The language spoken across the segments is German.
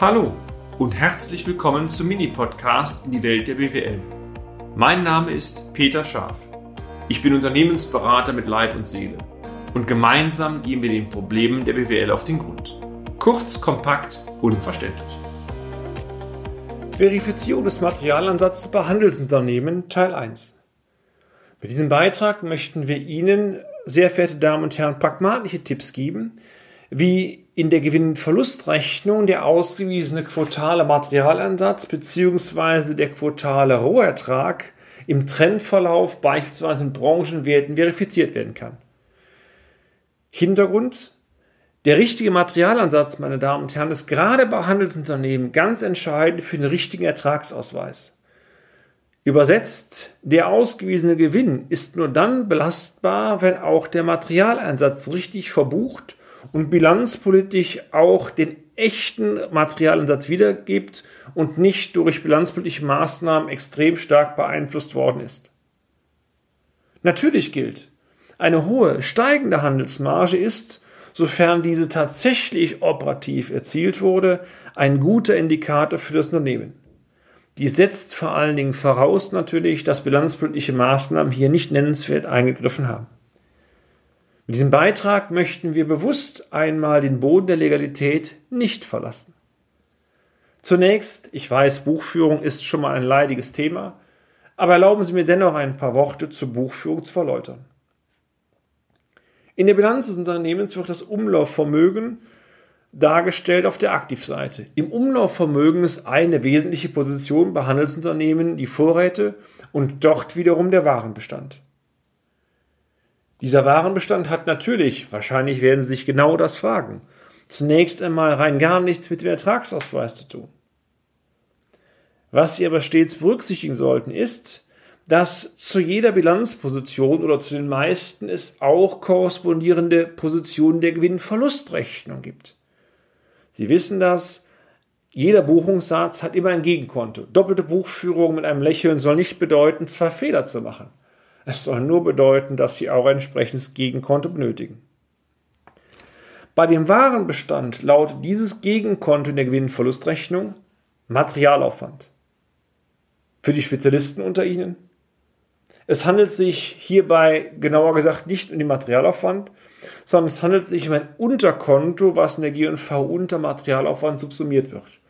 Hallo und herzlich willkommen zum Mini-Podcast in die Welt der BWL. Mein Name ist Peter Scharf. Ich bin Unternehmensberater mit Leib und Seele und gemeinsam gehen wir den Problemen der BWL auf den Grund. Kurz, kompakt, unverständlich. Verifizierung des Materialansatzes bei Handelsunternehmen Teil 1. Mit diesem Beitrag möchten wir Ihnen, sehr verehrte Damen und Herren, pragmatische Tipps geben, wie in der Gewinn-Verlustrechnung der ausgewiesene quotale Materialansatz bzw. der quotale Rohertrag im Trendverlauf beispielsweise in Branchenwerten verifiziert werden kann. Hintergrund der richtige Materialansatz, meine Damen und Herren, ist gerade bei Handelsunternehmen ganz entscheidend für den richtigen Ertragsausweis. Übersetzt, der ausgewiesene Gewinn ist nur dann belastbar, wenn auch der Materialeinsatz richtig verbucht und bilanzpolitisch auch den echten Materialansatz wiedergibt und nicht durch bilanzpolitische Maßnahmen extrem stark beeinflusst worden ist. Natürlich gilt, eine hohe steigende Handelsmarge ist, sofern diese tatsächlich operativ erzielt wurde, ein guter Indikator für das Unternehmen. Die setzt vor allen Dingen voraus natürlich, dass bilanzpolitische Maßnahmen hier nicht nennenswert eingegriffen haben. Mit diesem Beitrag möchten wir bewusst einmal den Boden der Legalität nicht verlassen. Zunächst, ich weiß, Buchführung ist schon mal ein leidiges Thema, aber erlauben Sie mir dennoch ein paar Worte zur Buchführung zu verläutern. In der Bilanz des Unternehmens wird das Umlaufvermögen dargestellt auf der Aktivseite. Im Umlaufvermögen ist eine wesentliche Position bei Handelsunternehmen die Vorräte und dort wiederum der Warenbestand. Dieser Warenbestand hat natürlich, wahrscheinlich werden Sie sich genau das fragen, zunächst einmal rein gar nichts mit dem Ertragsausweis zu tun. Was Sie aber stets berücksichtigen sollten, ist, dass zu jeder Bilanzposition oder zu den meisten es auch korrespondierende Positionen der Gewinn-Verlustrechnung gibt. Sie wissen das, jeder Buchungssatz hat immer ein Gegenkonto. Doppelte Buchführung mit einem Lächeln soll nicht bedeuten, zwei Fehler zu machen. Es soll nur bedeuten, dass Sie auch ein entsprechendes Gegenkonto benötigen. Bei dem Warenbestand lautet dieses Gegenkonto in der Gewinn-Verlustrechnung Materialaufwand. Für die Spezialisten unter Ihnen? Es handelt sich hierbei genauer gesagt nicht um den Materialaufwand, sondern es handelt sich um ein Unterkonto, was in der G&V unter Materialaufwand subsumiert wird.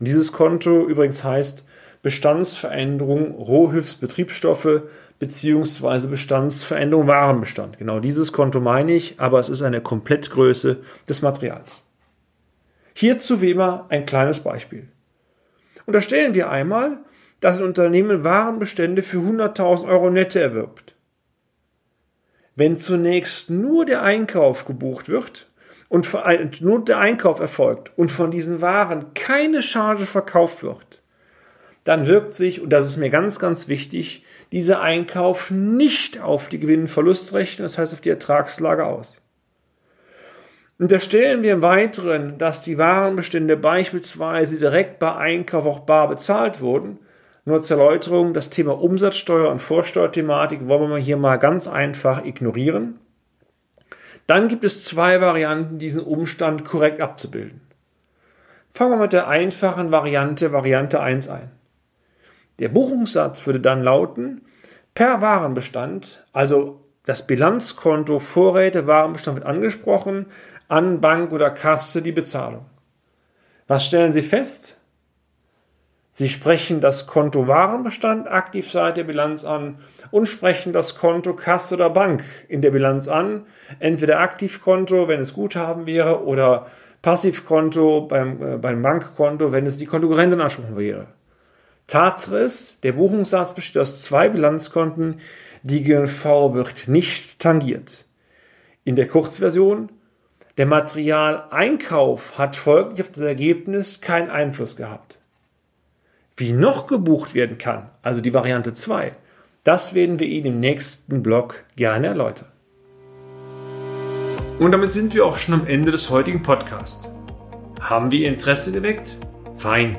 Und dieses Konto übrigens heißt Bestandsveränderung Rohhilfsbetriebsstoffe beziehungsweise Bestandsveränderung Warenbestand. Genau dieses Konto meine ich, aber es ist eine Komplettgröße des Materials. Hierzu wie immer ein kleines Beispiel. Unterstellen wir einmal, dass ein Unternehmen Warenbestände für 100.000 Euro nette erwirbt. Wenn zunächst nur der Einkauf gebucht wird und nur der Einkauf erfolgt und von diesen Waren keine Charge verkauft wird, dann wirkt sich, und das ist mir ganz, ganz wichtig, dieser Einkauf nicht auf die Gewinn-Verlustrechnung, das heißt auf die Ertragslage aus. Unterstellen wir im Weiteren, dass die Warenbestände beispielsweise direkt bei Einkauf auch bar bezahlt wurden. Nur zur Erläuterung, das Thema Umsatzsteuer und Vorsteuerthematik wollen wir hier mal ganz einfach ignorieren. Dann gibt es zwei Varianten, diesen Umstand korrekt abzubilden. Fangen wir mit der einfachen Variante Variante 1 ein. Der Buchungssatz würde dann lauten, per Warenbestand, also das Bilanzkonto Vorräte Warenbestand wird angesprochen, an Bank oder Kasse die Bezahlung. Was stellen Sie fest? Sie sprechen das Konto Warenbestand aktiv seit der Bilanz an und sprechen das Konto Kasse oder Bank in der Bilanz an. Entweder Aktivkonto, wenn es Guthaben wäre, oder Passivkonto beim, äh, beim Bankkonto, wenn es die Konkurrentenanspruch wäre. Tatsache ist, der Buchungssatz besteht aus zwei Bilanzkonten, die GNV wird nicht tangiert. In der Kurzversion, der Materialeinkauf hat folglich auf das Ergebnis keinen Einfluss gehabt. Wie noch gebucht werden kann, also die Variante 2, das werden wir Ihnen im nächsten Blog gerne erläutern. Und damit sind wir auch schon am Ende des heutigen Podcasts. Haben wir Ihr Interesse geweckt? Fein